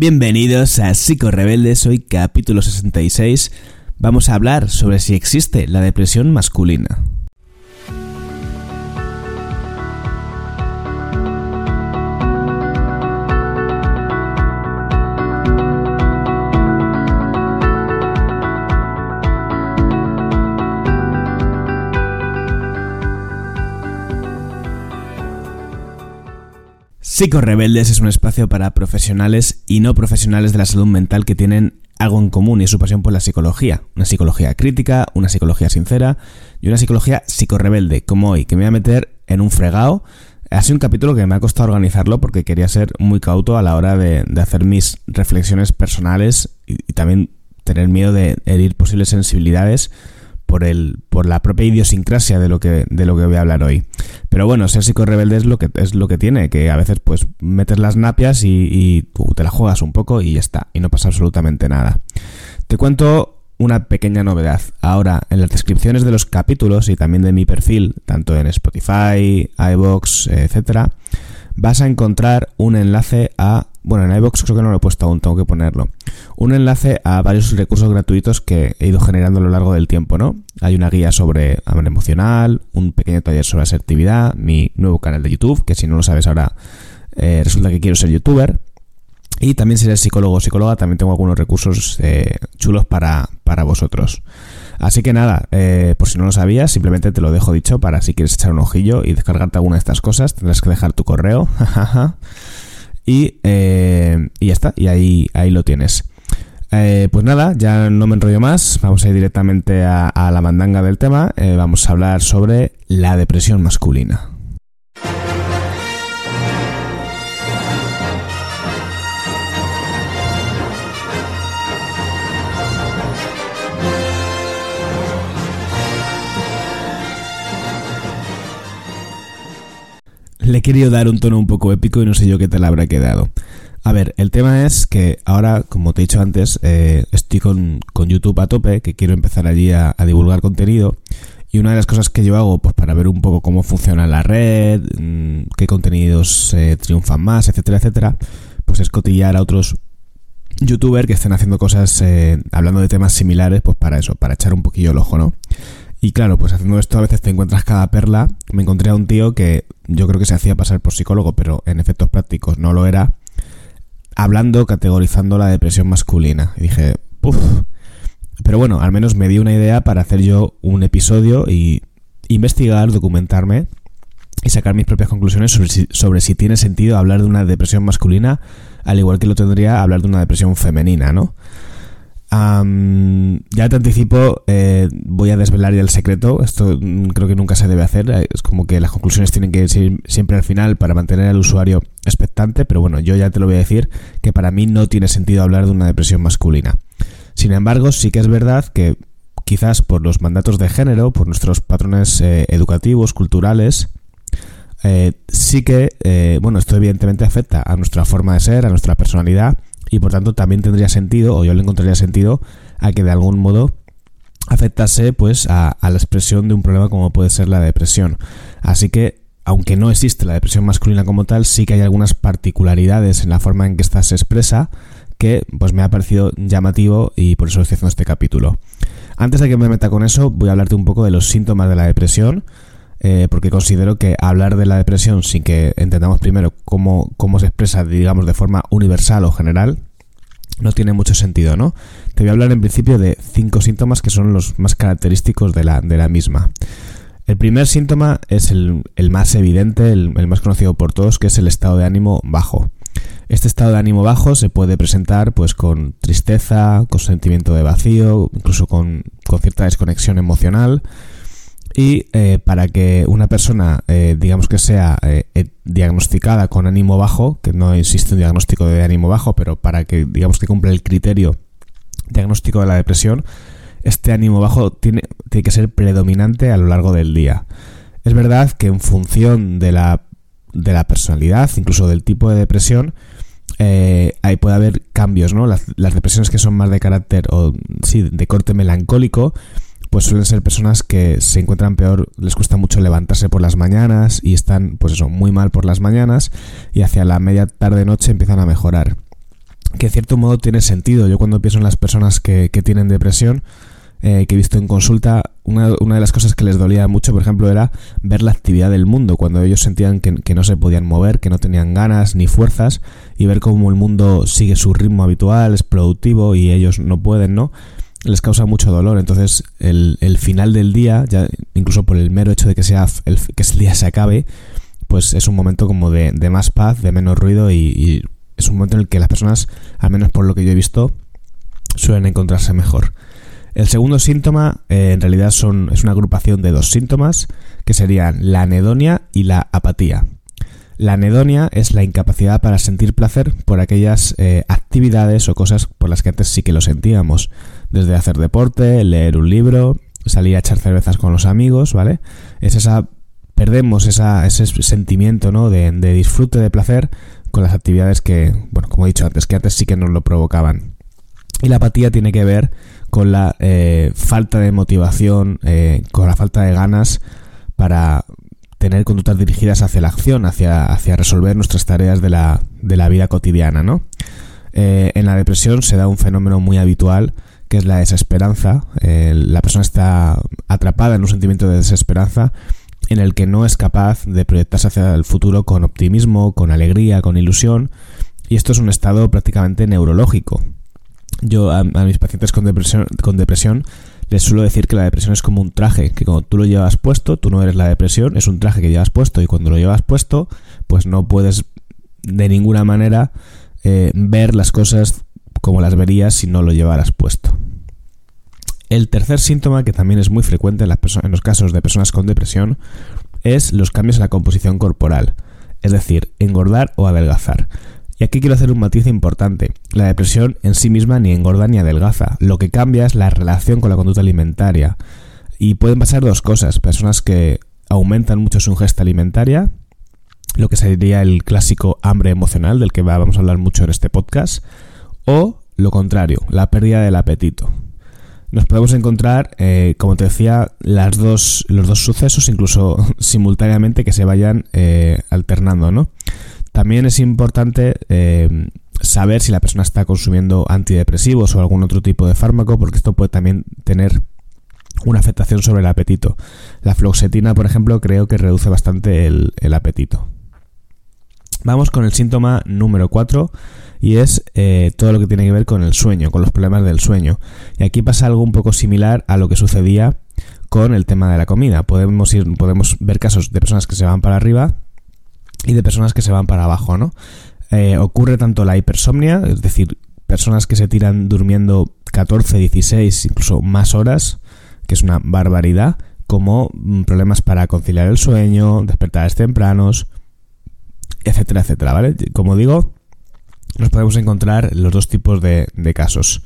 Bienvenidos a Psico Rebeldes, hoy capítulo 66. Vamos a hablar sobre si existe la depresión masculina. Psico Rebeldes es un espacio para profesionales y no profesionales de la salud mental que tienen algo en común y es su pasión por la psicología. Una psicología crítica, una psicología sincera y una psicología psicorrebelde, como hoy, que me voy a meter en un fregado. Ha sido un capítulo que me ha costado organizarlo porque quería ser muy cauto a la hora de, hacer mis reflexiones personales y también tener miedo de herir posibles sensibilidades por el por la propia idiosincrasia de lo que de lo que voy a hablar hoy. Pero bueno, ser psico-rebelde es lo que es lo que tiene, que a veces pues metes las napias y, te la juegas un poco y ya está, y no pasa absolutamente nada. Te cuento una pequeña novedad. Ahora, en las descripciones de los capítulos y también de mi perfil, tanto en Spotify, iBox, etcétera, vas a encontrar un enlace a bueno, en iVoox creo que no lo he puesto aún, tengo que ponerlo. Un enlace a varios recursos gratuitos que he ido generando a lo largo del tiempo, ¿no? Hay una guía sobre hambre emocional, un pequeño taller sobre asertividad, mi nuevo canal de YouTube, que si no lo sabes ahora, eh, resulta que quiero ser youtuber. Y también si eres psicólogo o psicóloga, también tengo algunos recursos eh, chulos para, para vosotros. Así que nada, eh, por si no lo sabías, simplemente te lo dejo dicho para si quieres echar un ojillo y descargarte alguna de estas cosas, tendrás que dejar tu correo. Y, eh, y ya está, y ahí, ahí lo tienes. Eh, pues nada, ya no me enrollo más, vamos a ir directamente a, la mandanga del tema, eh, vamos a hablar sobre la depresión masculina. Querido dar un tono un poco épico y no sé yo qué tal habrá quedado. A ver, el tema es que ahora, como te he dicho antes, eh, estoy con, YouTube a tope, que quiero empezar allí a, divulgar contenido. Y una de las cosas que yo hago, pues para ver un poco cómo funciona la red, mm, qué contenidos eh, triunfan más, etcétera, etcétera, pues es cotillar a otros youtubers que estén haciendo cosas, eh, hablando de temas similares, pues para eso, para echar un poquillo el ojo, ¿no? Y claro, pues haciendo esto a veces te encuentras cada perla. Me encontré a un tío que yo creo que se hacía pasar por psicólogo, pero en efectos prácticos no lo era, hablando, categorizando la depresión masculina. Y dije, puff. Pero bueno, al menos me di una idea para hacer yo un episodio y investigar, documentarme y sacar mis propias conclusiones sobre si, sobre si tiene sentido hablar de una depresión masculina, al igual que lo tendría hablar de una depresión femenina, ¿no? Ya te anticipo, eh, voy a desvelar ya el secreto. Esto mm, creo que nunca se debe hacer. Eh, es como que las conclusiones tienen que ir siempre al final para mantener al usuario expectante. Pero bueno, yo ya te lo voy a decir que para mí no tiene sentido hablar de una depresión masculina. Sin embargo, sí que es verdad que quizás por los mandatos de género, por nuestros patrones eh, educativos, culturales, sí que, bueno, esto evidentemente afecta a nuestra forma de ser, a nuestra personalidad y por tanto también tendría sentido, o yo le encontraría sentido, a que de algún modo afectase pues a, la expresión de un problema como puede ser la depresión. Así que, aunque no existe la depresión masculina como tal, sí que hay algunas particularidades en la forma en que esta se expresa que pues me ha parecido llamativo y por eso estoy haciendo este capítulo. Antes de que me meta con eso, voy a hablarte un poco de los síntomas de la depresión, eh, porque considero que hablar de la depresión sin que entendamos primero cómo, cómo se expresa, digamos, de forma universal o general, no tiene mucho sentido, ¿no? Te voy a hablar en principio de cinco síntomas que son los más característicos de la, de la misma. El primer síntoma es el, más evidente, el, el, más conocido por todos, que es el estado de ánimo bajo. Este estado de ánimo bajo se puede presentar pues con tristeza, con sentimiento de vacío, incluso con, con cierta desconexión emocional, y eh, para que una persona, eh, digamos que sea eh, diagnosticada con ánimo bajo, que no existe un diagnóstico de ánimo bajo, pero para que, digamos que cumpla el criterio diagnóstico de la depresión, este ánimo bajo tiene, tiene que ser predominante a lo largo del día. Es verdad que en función de la, de la personalidad, incluso del tipo de depresión, ahí puede haber cambios, ¿no? Las, las, depresiones que son más de carácter o sí, de corte melancólico, pues suelen ser personas que se encuentran peor, les cuesta mucho levantarse por las mañanas y están, pues eso, muy mal por las mañanas y hacia la media tarde noche empiezan a mejorar. que de cierto modo tiene sentido. Yo cuando pienso en las personas que, que tienen depresión, eh, que he visto en consulta, una, una, de las cosas que les dolía mucho, por ejemplo, era ver la actividad del mundo, cuando ellos sentían que, que, no se podían mover, que no tenían ganas ni fuerzas, y ver cómo el mundo sigue su ritmo habitual, es productivo y ellos no pueden, ¿no? Les causa mucho dolor. Entonces, el, el final del día, ya incluso por el mero hecho de que sea el, que el día se acabe, pues es un momento como de, de más paz, de menos ruido y, es un momento en el que las personas, al menos por lo que yo he visto, suelen encontrarse mejor. El segundo síntoma eh, en realidad son, es una agrupación de dos síntomas que serían la anedonia y la apatía. La anedonia es la incapacidad para sentir placer por aquellas eh, actividades o cosas por las que antes sí que lo sentíamos, desde hacer deporte, leer un libro, salir a echar cervezas con los amigos, ¿vale? Es esa perdemos esa, ese sentimiento ¿no? de, disfrute de placer con las actividades que, bueno, como he dicho antes, que antes sí que nos lo provocaban. Y la apatía tiene que ver con la eh, falta de motivación, eh, con la falta de ganas para tener conductas dirigidas hacia la acción, hacia, hacia resolver nuestras tareas de la, de la vida cotidiana, ¿no? Eh, en la depresión se da un fenómeno muy habitual que es la desesperanza. Eh, la persona está atrapada en un sentimiento de desesperanza en el que no es capaz de proyectarse hacia el futuro con optimismo, con alegría, con ilusión. Y esto es un estado prácticamente neurológico. Yo a, a mis pacientes con depresión, con depresión les suelo decir que la depresión es como un traje, que cuando tú lo llevas puesto, tú no eres la depresión, es un traje que llevas puesto y cuando lo llevas puesto, pues no puedes de ninguna manera eh, ver las cosas como las verías si no lo llevaras puesto. El tercer síntoma, que también es muy frecuente en, los casos de personas con depresión, es los cambios en la composición corporal, es decir, engordar o adelgazar. Y aquí quiero hacer un matiz importante. La depresión en sí misma ni engorda ni adelgaza. Lo que cambia es la relación con la conducta alimentaria. Y pueden pasar dos cosas. Personas que aumentan mucho su ingesta alimentaria, lo que sería el clásico hambre emocional del que vamos a hablar mucho en este podcast, o lo contrario, la pérdida del apetito. Nos podemos encontrar, eh, como te decía, dos, los dos sucesos, incluso simultáneamente, que se vayan eh, alternando, ¿no? También es importante eh, saber si la persona está consumiendo antidepresivos o algún otro tipo de fármaco, porque esto puede también tener una afectación sobre el apetito. La floxetina, por ejemplo, creo que reduce bastante el, apetito. Vamos con el síntoma número 4 y es eh, todo lo que tiene que ver con el sueño, con los problemas del sueño. Y aquí pasa algo un poco similar a lo que sucedía con el tema de la comida. Podemos ver casos de personas que se van para arriba y de personas que se van para abajo, ¿no? Eh, ocurre tanto la hipersomnia, es decir, personas que se tiran durmiendo 14, 16, incluso más horas, que es una barbaridad, como mm, problemas para conciliar el sueño, despertares tempranos, etcétera, etcétera, ¿vale? Como digo, nos podemos encontrar los dos tipos de, de casos.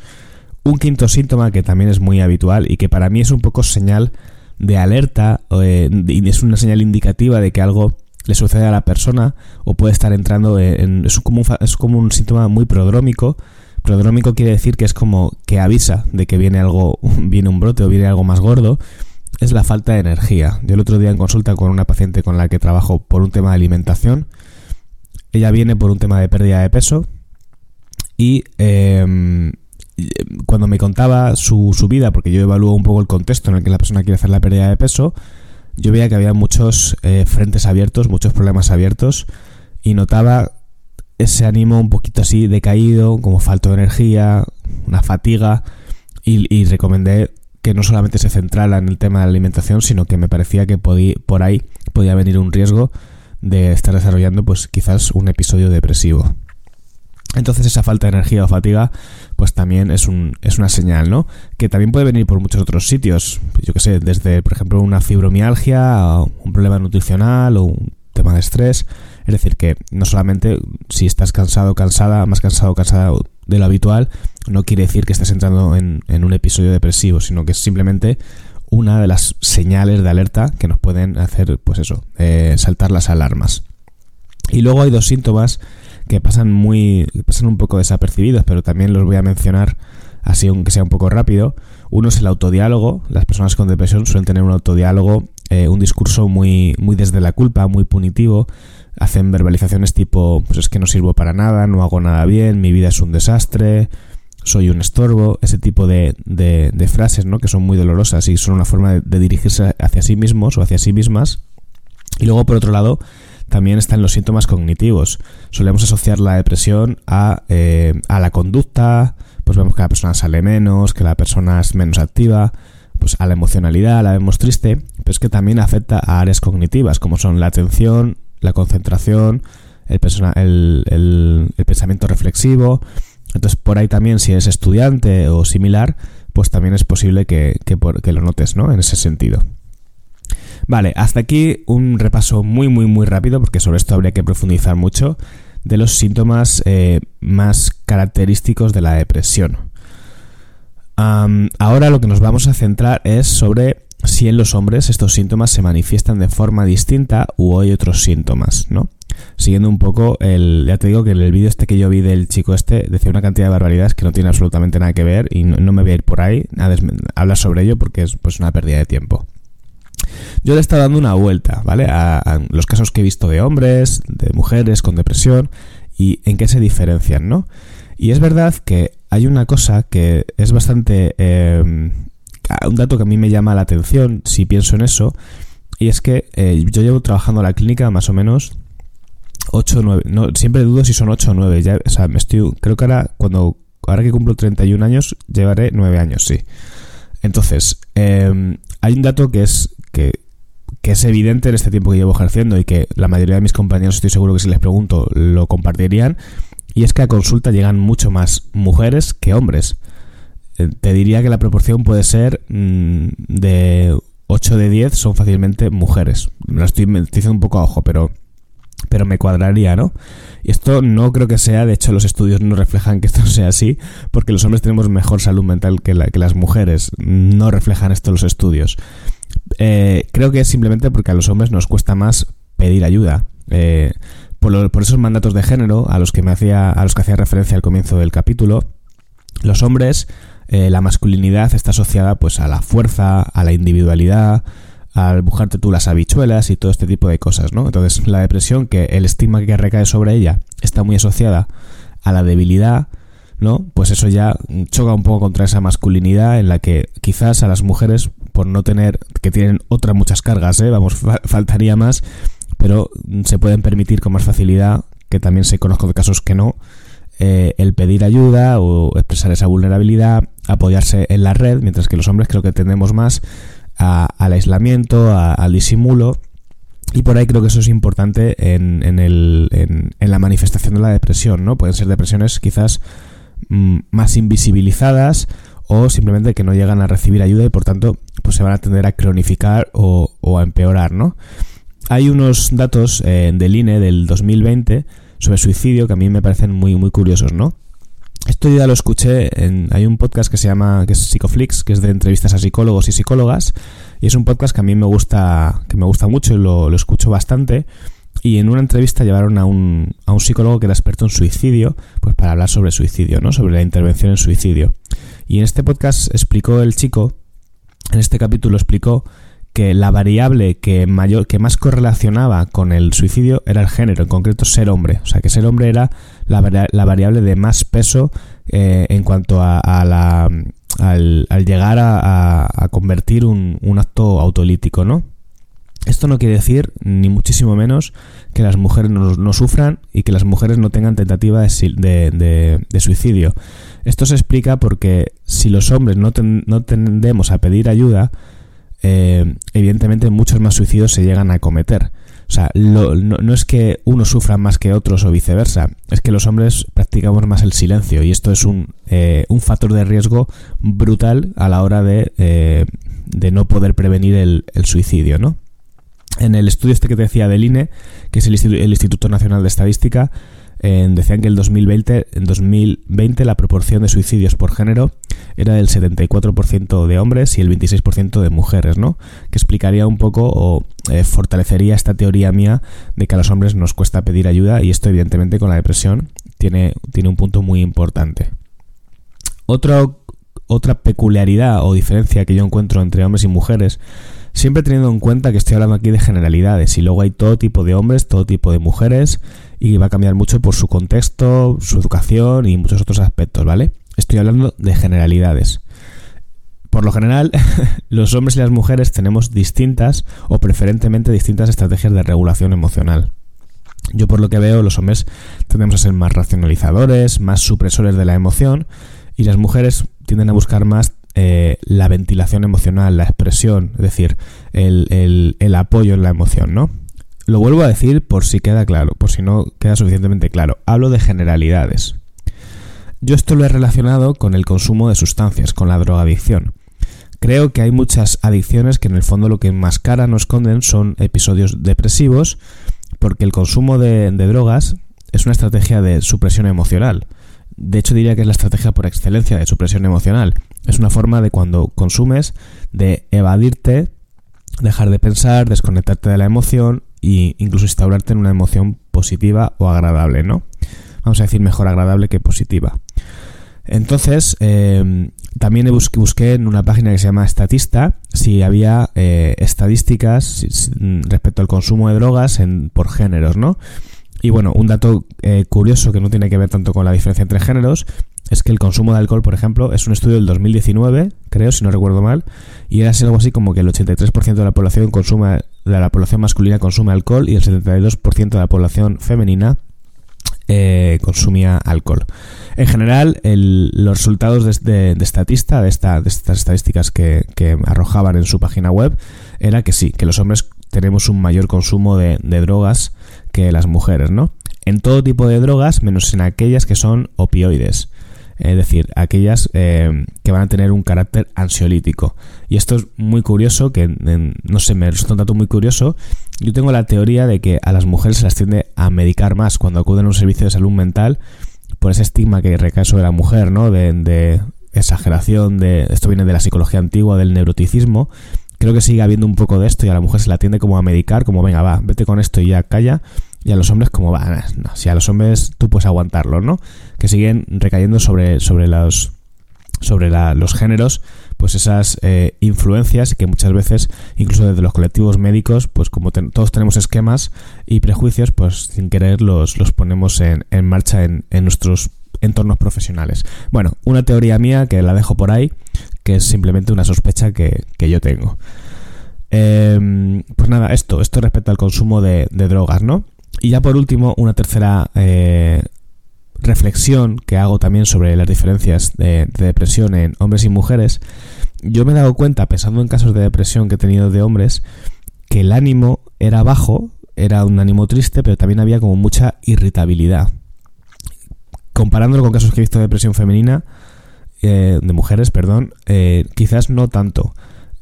Un quinto síntoma que también es muy habitual y que para mí es un poco señal de alerta, eh, es una señal indicativa de que algo le sucede a la persona o puede estar entrando en... Es como un, es como un síntoma muy prodrómico. Prodrómico quiere decir que es como que avisa de que viene algo, viene un brote o viene algo más gordo. Es la falta de energía. Yo el otro día en consulta con una paciente con la que trabajo por un tema de alimentación, ella viene por un tema de pérdida de peso y eh, cuando me contaba su, su vida, porque yo evalúo un poco el contexto en el que la persona quiere hacer la pérdida de peso, yo veía que había muchos eh, frentes abiertos, muchos problemas abiertos y notaba ese ánimo un poquito así decaído, como falta de energía, una fatiga y, y, recomendé que no solamente se centrara en el tema de la alimentación, sino que me parecía que por ahí podía venir un riesgo de estar desarrollando pues quizás un episodio depresivo. Entonces esa falta de energía o fatiga pues también es, un, es una señal, ¿no? Que también puede venir por muchos otros sitios. Yo que sé, desde por ejemplo una fibromialgia, un problema nutricional o un tema de estrés. Es decir, que no solamente si estás cansado, cansada, más cansado, cansada de lo habitual, no quiere decir que estés entrando en, en un episodio depresivo, sino que es simplemente una de las señales de alerta que nos pueden hacer, pues eso, eh, saltar las alarmas. Y luego hay dos síntomas que pasan muy pasan un poco desapercibidos, pero también los voy a mencionar así aunque sea un poco rápido. Uno es el autodiálogo. Las personas con depresión suelen tener un autodiálogo eh, un discurso muy, muy desde la culpa, muy punitivo. Hacen verbalizaciones tipo, pues es que no sirvo para nada, no hago nada bien, mi vida es un desastre, soy un estorbo, ese tipo de, de, frases, ¿no? Que son muy dolorosas y son una forma de, dirigirse hacia sí mismos o hacia sí mismas. Y luego, por otro lado, también están los síntomas cognitivos. Solemos asociar la depresión a, eh, a la conducta, pues vemos que la persona sale menos, que la persona es menos activa, pues a la emocionalidad la vemos triste, pero es que también afecta a áreas cognitivas, como son la atención, la concentración, el, el, pensamiento reflexivo, entonces, por ahí también, si eres estudiante o similar, pues también es posible que, lo notes, ¿no? En ese sentido. Vale, hasta aquí un repaso muy, muy, muy rápido, porque sobre esto habría que profundizar mucho, de los síntomas eh, más característicos de la depresión. ahora lo que nos vamos a centrar es sobre si en los hombres estos síntomas se manifiestan de forma distinta u hay otros síntomas, ¿no? Siguiendo un poco el... Ya te digo que en el vídeo este que yo vi del chico este decía una cantidad de barbaridades que no tiene absolutamente nada que ver y no, me voy a ir por ahí a hablar sobre ello porque es pues una pérdida de tiempo. Yo le he estado dando una vuelta, ¿vale? A, los casos que he visto de hombres, de mujeres con depresión y en qué se diferencian, ¿no? Y es verdad que hay una cosa que es bastante... Eh, un dato que a mí me llama la atención si pienso en eso, y es que eh, yo llevo trabajando en la clínica más o menos 8 o 9, no, siempre dudo si son 8 o 9, ya, o sea, me estoy, creo que ahora, cuando, ahora que cumplo 31 años, llevaré 9 años, sí. Entonces, em, hay un dato que es, que, es evidente en este tiempo que llevo ejerciendo y que la mayoría de mis compañeros estoy seguro que si les pregunto lo compartirían, y es que a consulta llegan mucho más mujeres que hombres. Eh, te diría que la proporción puede ser mm, de 8 de 10 son fácilmente mujeres. Me lo estoy, diciendo un poco a ojo, pero, pero me cuadraría, ¿no? Y esto no creo que sea, de hecho los estudios no reflejan que esto sea así, porque los hombres tenemos mejor salud mental que, que las mujeres. No reflejan esto los estudios. Eh, creo que es simplemente porque a los hombres nos cuesta más pedir ayuda. Eh, por, por, esos mandatos de género a los que me hacía, a los que hacía referencia al comienzo del capítulo, los hombres eh, la masculinidad está asociada pues a la fuerza, a la individualidad, al buscarte tú las habichuelas y todo este tipo de cosas, ¿no? Entonces la depresión, que el estigma que recae sobre ella está muy asociada a la debilidad, ¿no? Pues eso ya choca un poco contra esa masculinidad en la que quizás a las mujeres, por no tener, que tienen otras muchas cargas, ¿eh? Vamos, faltaría más, pero se pueden permitir con más facilidad, que también se conozco de casos que no, eh, el pedir ayuda o expresar esa vulnerabilidad, apoyarse en la red, mientras que los hombres creo que tendemos más al aislamiento, al disimulo. Y por ahí creo que eso es importante en, en, el, en, la manifestación de la depresión, ¿no? Pueden ser depresiones quizás mm, más invisibilizadas o simplemente que no llegan a recibir ayuda y por tanto pues se van a tender a cronificar o, a empeorar, ¿no? Hay unos datos eh, del INE del 2020 sobre suicidio que a mí me parecen muy, muy curiosos, ¿no? Esto ya lo escuché en. Hay un podcast que se llama. que es Psicoflix, que es de entrevistas a psicólogos y psicólogas. Y es un podcast que a mí me gusta. que me gusta mucho y lo, lo escucho bastante. Y en una entrevista llevaron a un, a un psicólogo que era experto en suicidio, pues para hablar sobre suicidio, ¿no? Sobre la intervención en suicidio. Y en este podcast explicó el chico, en este capítulo explicó que la variable que mayor que más correlacionaba con el suicidio era el género, en concreto ser hombre. O sea, que ser hombre era la, variable de más peso eh, en cuanto a, la, al, llegar a, convertir un, acto autolítico, ¿no? Esto no quiere decir, ni muchísimo menos, que las mujeres no, sufran y que las mujeres no tengan tentativa de, de, suicidio. Esto se explica porque si los hombres no, no tendemos a pedir ayuda, eh, evidentemente muchos más suicidios se llegan a cometer. O sea, no, es que unos sufran más que otros o viceversa, es que los hombres practicamos más el silencio y esto es un, eh, un factor de riesgo brutal a la hora de, eh, de no poder prevenir el, el, suicidio, ¿no? En el estudio este que te decía del INE, que es el Instituto Nacional de Estadística, decían que el 2020, en 2020 la proporción de suicidios por género era del 74% de hombres y el 26% de mujeres, ¿no? Que explicaría un poco o eh, fortalecería esta teoría mía de que a los hombres nos cuesta pedir ayuda y esto evidentemente con la depresión tiene, tiene un punto muy importante. otra peculiaridad o diferencia que yo encuentro entre hombres y mujeres Siempre teniendo en cuenta que estoy hablando aquí de generalidades y luego hay todo tipo de hombres, todo tipo de mujeres y va a cambiar mucho por su contexto, su educación y muchos otros aspectos, ¿vale? Estoy hablando de generalidades. Por lo general, los hombres y las mujeres tenemos distintas o preferentemente distintas estrategias de regulación emocional. Yo por lo que veo, los hombres tendemos a ser más racionalizadores, más supresores de la emoción y las mujeres tienden a buscar más eh, la ventilación emocional, la expresión, es decir, el, el apoyo en la emoción, ¿no? Lo vuelvo a decir por si queda claro, por si no queda suficientemente claro. Hablo de generalidades. Yo esto lo he relacionado con el consumo de sustancias, con la drogadicción. Creo que hay muchas adicciones que en el fondo lo que enmascaran o esconden son episodios depresivos, porque el consumo de, drogas es una estrategia de supresión emocional. De hecho, diría que es la estrategia por excelencia de supresión emocional. Es una forma de cuando consumes de evadirte, dejar de pensar, desconectarte de la emoción e incluso instaurarte en una emoción positiva o agradable, ¿no? Vamos a decir mejor agradable que positiva. Entonces, eh, también busqué, busqué, en una página que se llama Estatista si había eh, estadísticas respecto al consumo de drogas en, por géneros, ¿no? Y bueno, un dato eh, curioso que no tiene que ver tanto con la diferencia entre géneros es que el consumo de alcohol, por ejemplo, es un estudio del 2019, creo, si no recuerdo mal, y era algo así como que el 83% de la población consume, de la población masculina consume alcohol y el 72% de la población femenina eh, consumía alcohol. En general, los resultados de, de, estatista, de, esta, de estas estadísticas que, arrojaban en su página web, era que sí, que los hombres tenemos un mayor consumo de, de drogas que las mujeres, ¿no? En todo tipo de drogas, menos en aquellas que son opioides es decir, aquellas eh, que van a tener un carácter ansiolítico. Y esto es muy curioso, que no sé, me resulta un dato muy curioso. Yo tengo la teoría de que a las mujeres se las tiende a medicar más cuando acuden a un servicio de salud mental por ese estigma que recae sobre la mujer, ¿no? De, de exageración, de esto viene de la psicología antigua, del neuroticismo. Creo que sigue habiendo un poco de esto y a la mujer se la tiende como a medicar, como venga, va, vete con esto y ya calla y a los hombres como va, no, si a los hombres tú puedes aguantarlo, ¿no? Que siguen recayendo sobre, sobre los sobre los géneros, pues esas eh, influencias que muchas veces, incluso desde los colectivos médicos, pues como todos tenemos esquemas y prejuicios, pues sin querer los, los ponemos en, en marcha en, nuestros entornos profesionales. Bueno, una teoría mía que la dejo por ahí, que es simplemente una sospecha que, que yo tengo. Eh, pues nada, esto, esto respecto al consumo de drogas, ¿no? Y ya por último, una tercera eh, reflexión que hago también sobre las diferencias de, depresión en hombres y mujeres. Yo me he dado cuenta, pensando en casos de depresión que he tenido de hombres, que el ánimo era bajo, era un ánimo triste, pero también había como mucha irritabilidad. Comparándolo con casos que he visto de depresión femenina, eh, de mujeres, perdón, eh, quizás no tanto.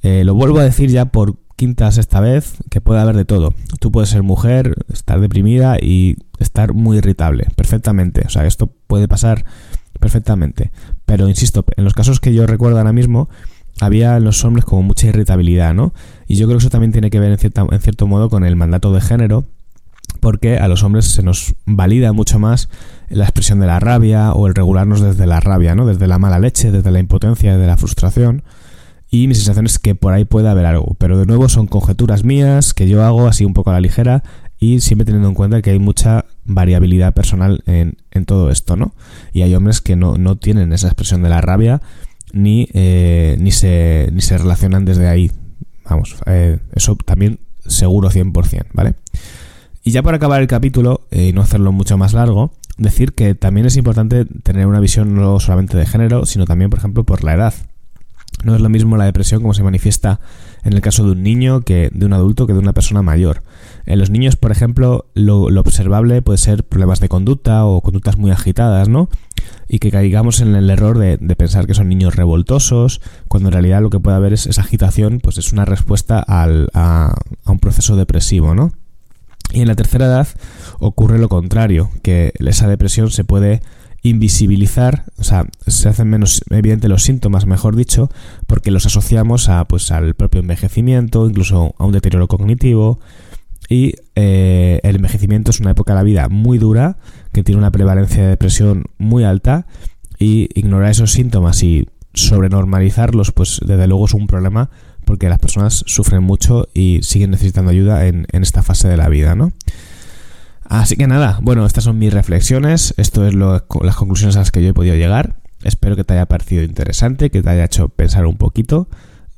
lo vuelvo a decir ya por quintas esta vez, que puede haber de todo. Tú puedes ser mujer, estar deprimida y estar muy irritable, perfectamente. O sea, esto puede pasar perfectamente. Pero insisto, en los casos que yo recuerdo ahora mismo, había en los hombres como mucha irritabilidad, ¿no? Y yo creo que eso también tiene que ver en, cierta, en cierto modo con el mandato de género, porque a los hombres se nos valida mucho más la expresión de la rabia o el regularnos desde la rabia, ¿no? Desde la mala leche, desde la impotencia, desde la frustración y mi sensación es que por ahí puede haber algo. Pero de nuevo son conjeturas mías que yo hago así un poco a la ligera y siempre teniendo en cuenta que hay mucha variabilidad personal en, en todo esto, ¿no? Y hay hombres que no, no tienen esa expresión de la rabia ni, eh, ni, se, ni se relacionan desde ahí. Vamos, eh, eso también seguro 100%, ¿vale? Y ya para acabar el capítulo eh, y no hacerlo mucho más largo, decir que también es importante tener una visión no solamente de género, sino también, por ejemplo, por la edad. No es lo mismo la depresión como se manifiesta en el caso de un niño que de un adulto que de una persona mayor. En los niños, por ejemplo, lo, observable puede ser problemas de conducta o conductas muy agitadas, ¿no? Y que caigamos en el error de, pensar que son niños revoltosos, cuando en realidad lo que puede haber es esa agitación, pues es una respuesta al, a, a un proceso depresivo, ¿no? Y en la tercera edad ocurre lo contrario, que esa depresión se puede invisibilizar, o sea, se hacen menos evidentes los síntomas, mejor dicho, porque los asociamos a, pues, al propio envejecimiento, incluso a un deterioro cognitivo. Y eh, el envejecimiento es una época de la vida muy dura, que tiene una prevalencia de depresión muy alta, y ignorar esos síntomas y sobrenormalizarlos, pues desde luego es un problema porque las personas sufren mucho y siguen necesitando ayuda en, esta fase de la vida, ¿no? Así que nada, bueno, estas son mis reflexiones, esto es lo, las conclusiones a las que yo he podido llegar. Espero que te haya parecido interesante, que te haya hecho pensar un poquito.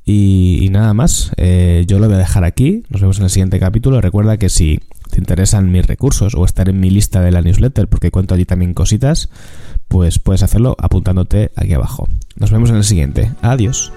Y, nada más, eh, yo lo voy a dejar aquí. Nos vemos en el siguiente capítulo. Recuerda que si te interesan mis recursos o estar en mi lista de la newsletter, porque cuento allí también cositas, pues puedes hacerlo apuntándote aquí abajo. Nos vemos en el siguiente. Adiós.